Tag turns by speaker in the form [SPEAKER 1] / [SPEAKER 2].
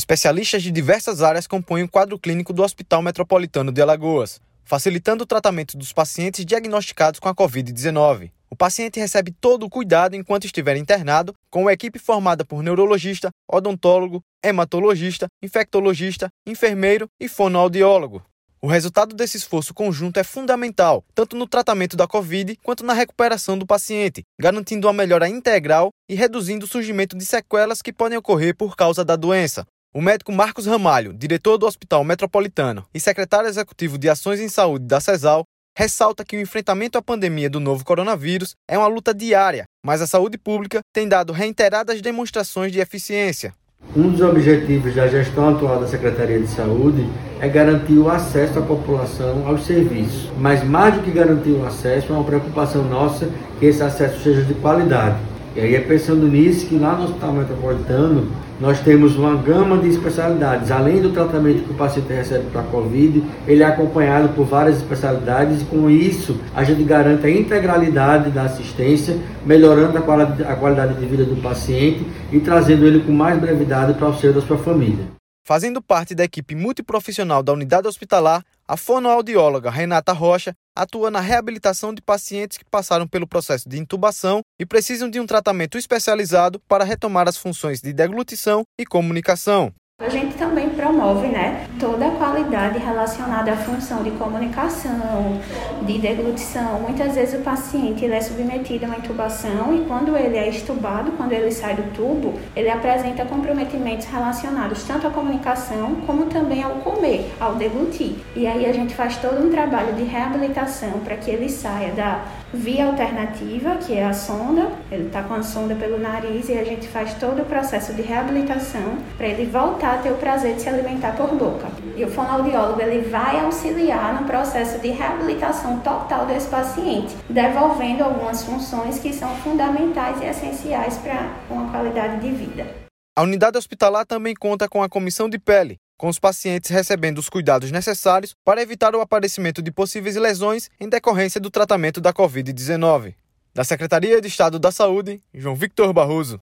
[SPEAKER 1] Especialistas de diversas áreas compõem o quadro clínico do Hospital Metropolitano de Alagoas, facilitando o tratamento dos pacientes diagnosticados com a Covid-19. O paciente recebe todo o cuidado enquanto estiver internado, com uma equipe formada por neurologista, odontólogo, hematologista, infectologista, enfermeiro e fonoaudiólogo. O resultado desse esforço conjunto é fundamental, tanto no tratamento da Covid quanto na recuperação do paciente, garantindo uma melhora integral e reduzindo o surgimento de sequelas que podem ocorrer por causa da doença. O médico Marcos Ramalho, diretor do Hospital Metropolitano e secretário executivo de Ações em Saúde da CESAL, ressalta que o enfrentamento à pandemia do novo coronavírus é uma luta diária, mas a saúde pública tem dado reiteradas demonstrações de eficiência.
[SPEAKER 2] Um dos objetivos da gestão atual da Secretaria de Saúde é garantir o acesso da população aos serviços. Mas mais do que garantir o acesso, é uma preocupação nossa que esse acesso seja de qualidade. E aí é pensando nisso que lá no Hospital Metropolitano nós temos uma gama de especialidades. Além do tratamento que o paciente recebe para a Covid, ele é acompanhado por várias especialidades e com isso a gente garante a integralidade da assistência, melhorando a qualidade, a qualidade de vida do paciente e trazendo ele com mais brevidade para o seio da sua família.
[SPEAKER 1] Fazendo parte da equipe multiprofissional da unidade hospitalar, a fonoaudióloga Renata Rocha atua na reabilitação de pacientes que passaram pelo processo de intubação e precisam de um tratamento especializado para retomar as funções de deglutição e comunicação.
[SPEAKER 3] A gente também promove né, toda a qualidade relacionada à função de comunicação, de deglutição. Muitas vezes o paciente ele é submetido a uma intubação e quando ele é estubado, quando ele sai do tubo, ele apresenta comprometimentos relacionados tanto à comunicação como também ao comer, ao deglutir. E aí a gente faz todo um trabalho de reabilitação para que ele saia da via alternativa, que é a sonda, ele está com a sonda pelo nariz e a gente faz todo o processo de reabilitação para ele voltar a ter o prazer de se alimentar por boca. E o fonoaudiólogo ele vai auxiliar no processo de reabilitação total desse paciente, devolvendo algumas funções que são fundamentais e essenciais para uma qualidade de vida.
[SPEAKER 1] A unidade hospitalar também conta com a comissão de pele, com os pacientes recebendo os cuidados necessários para evitar o aparecimento de possíveis lesões em decorrência do tratamento da Covid-19. Da Secretaria de Estado da Saúde, João Victor Barroso.